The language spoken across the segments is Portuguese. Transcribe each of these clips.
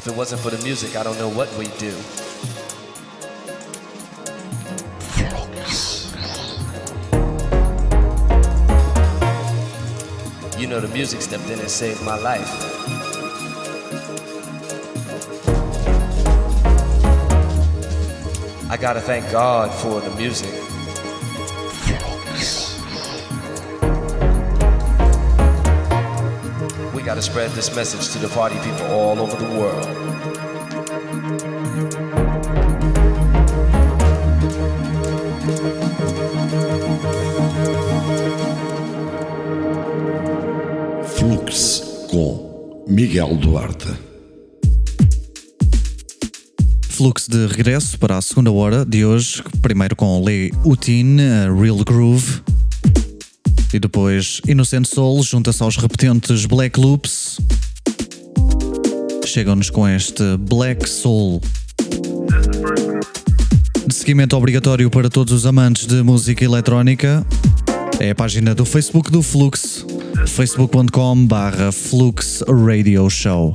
If it wasn't for the music, I don't know what we'd do. You know, the music stepped in and saved my life. I gotta thank God for the music. Gotta spread this message to the party people all over the world. Flux com Miguel Duarte. Fluxo de regresso para a segunda hora de hoje, primeiro com Lee Utin, Real Groove, e depois Innocent Soul junta-se aos repetentes Black Loops. Chegam-nos com este Black Soul. De seguimento obrigatório para todos os amantes de música eletrónica, é a página do Facebook do Flux, facebook.com barra Flux Radio Show.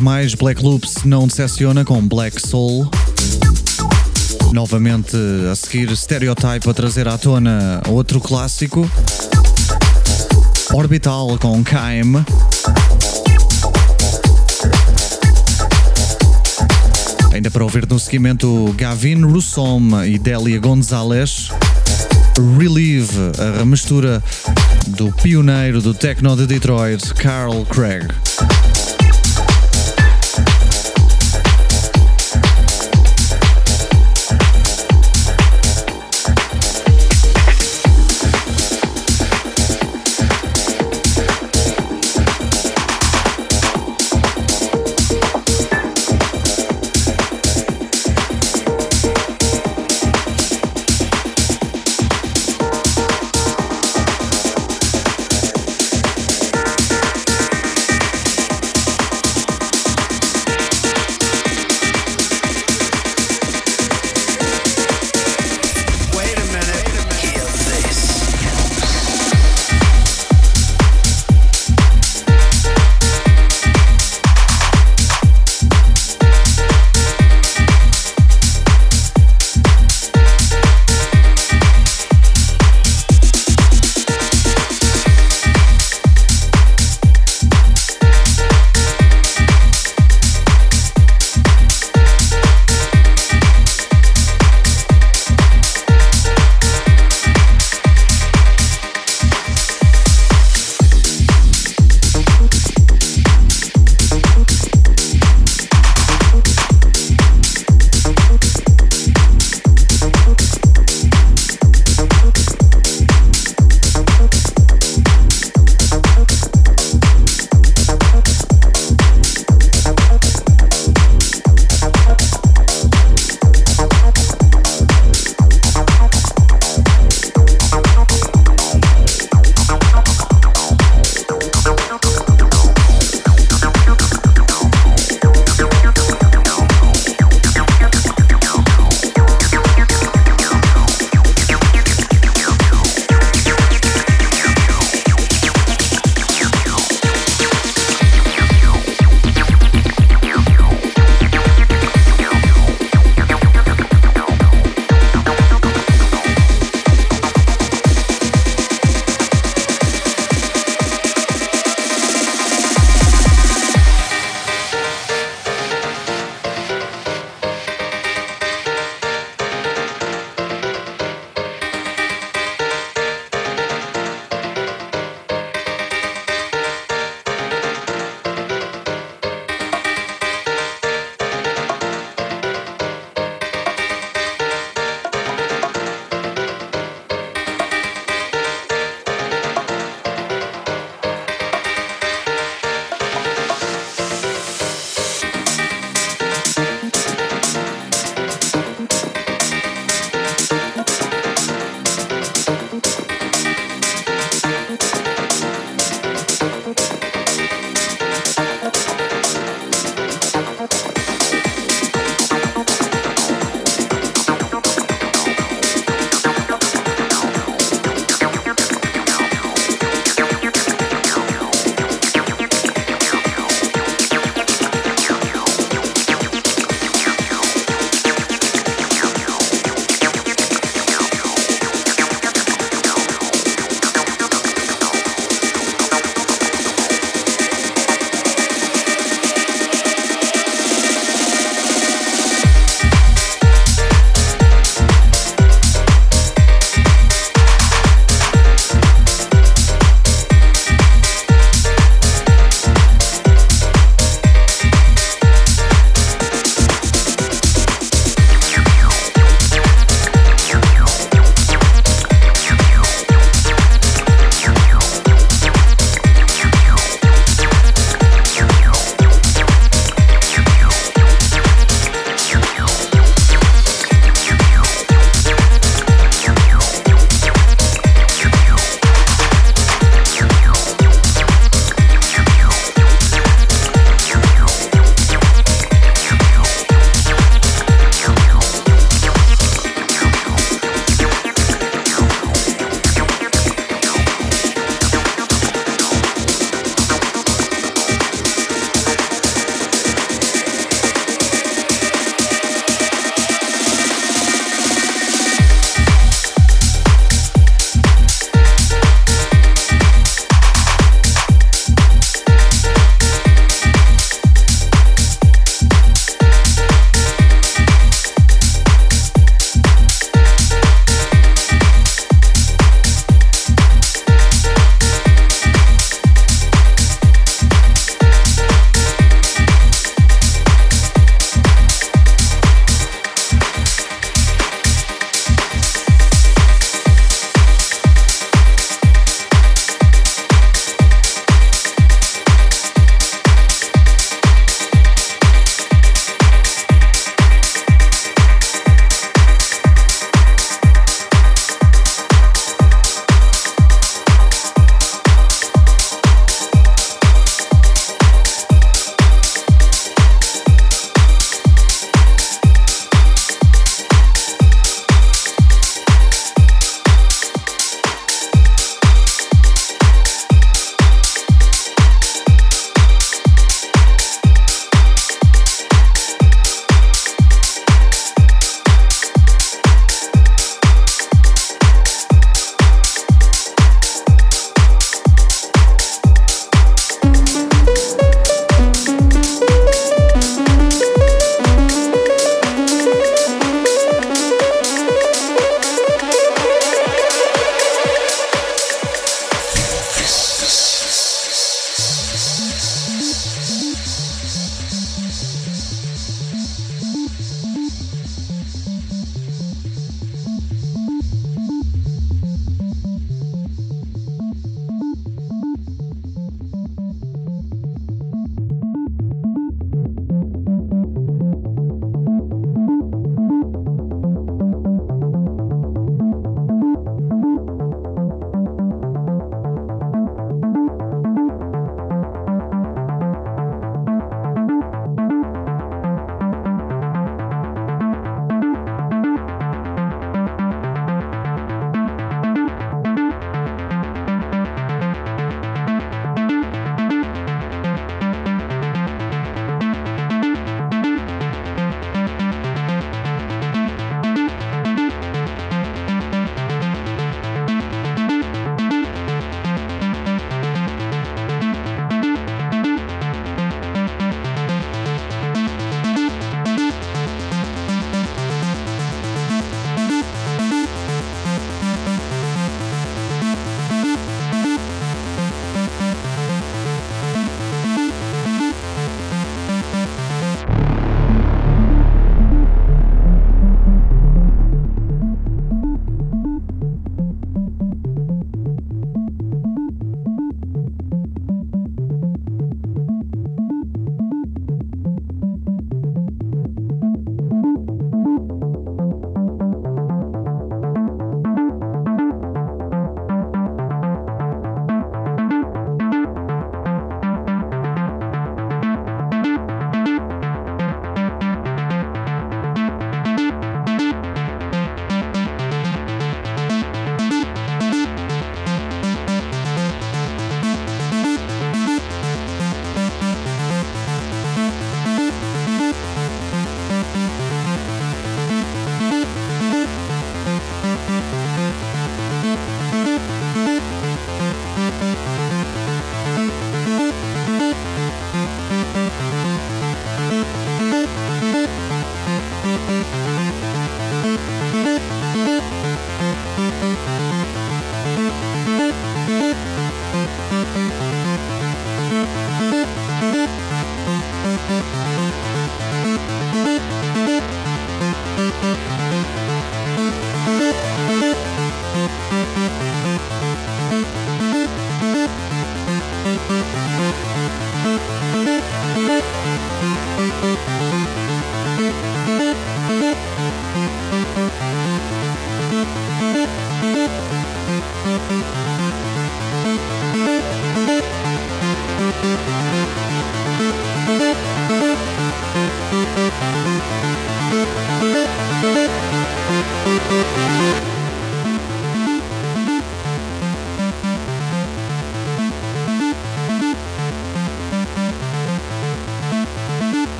Mais, Black Loops não decepciona com Black Soul. Novamente a seguir Stereotype a trazer à tona outro clássico. Orbital com Kaim. Ainda para ouvir no seguimento Gavin Russom e Delia Gonzalez. Relieve, a remistura do pioneiro do techno de Detroit, Carl Craig.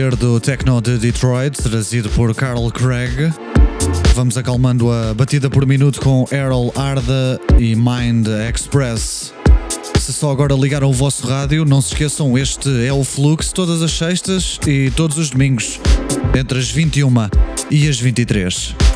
Poder do techno de Detroit, trazido por Carl Craig. Vamos acalmando a batida por minuto com Errol Arda e Mind Express. Se só agora ligaram o vosso rádio, não se esqueçam, este é o Flux todas as sextas e todos os domingos, entre as 21 e as 23.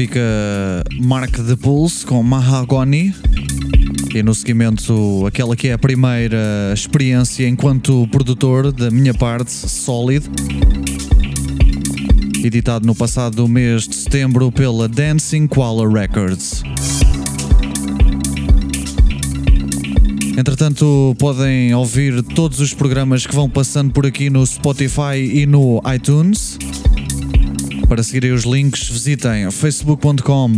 Fica Mark the Pulse com Mahagoni. E no seguimento, aquela que é a primeira experiência enquanto produtor da minha parte, Solid. Editado no passado mês de setembro pela Dancing Koala Records. Entretanto, podem ouvir todos os programas que vão passando por aqui no Spotify e no iTunes. Para seguirem os links, visitem facebook.com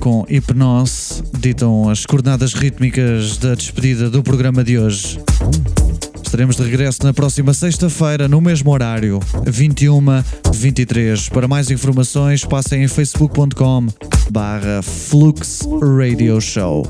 com Hipnose ditam as coordenadas rítmicas da despedida do programa de hoje. Estaremos de regresso na próxima sexta-feira, no mesmo horário, 21-23. Para mais informações, passem em facebook.com barra Flux Radio Show.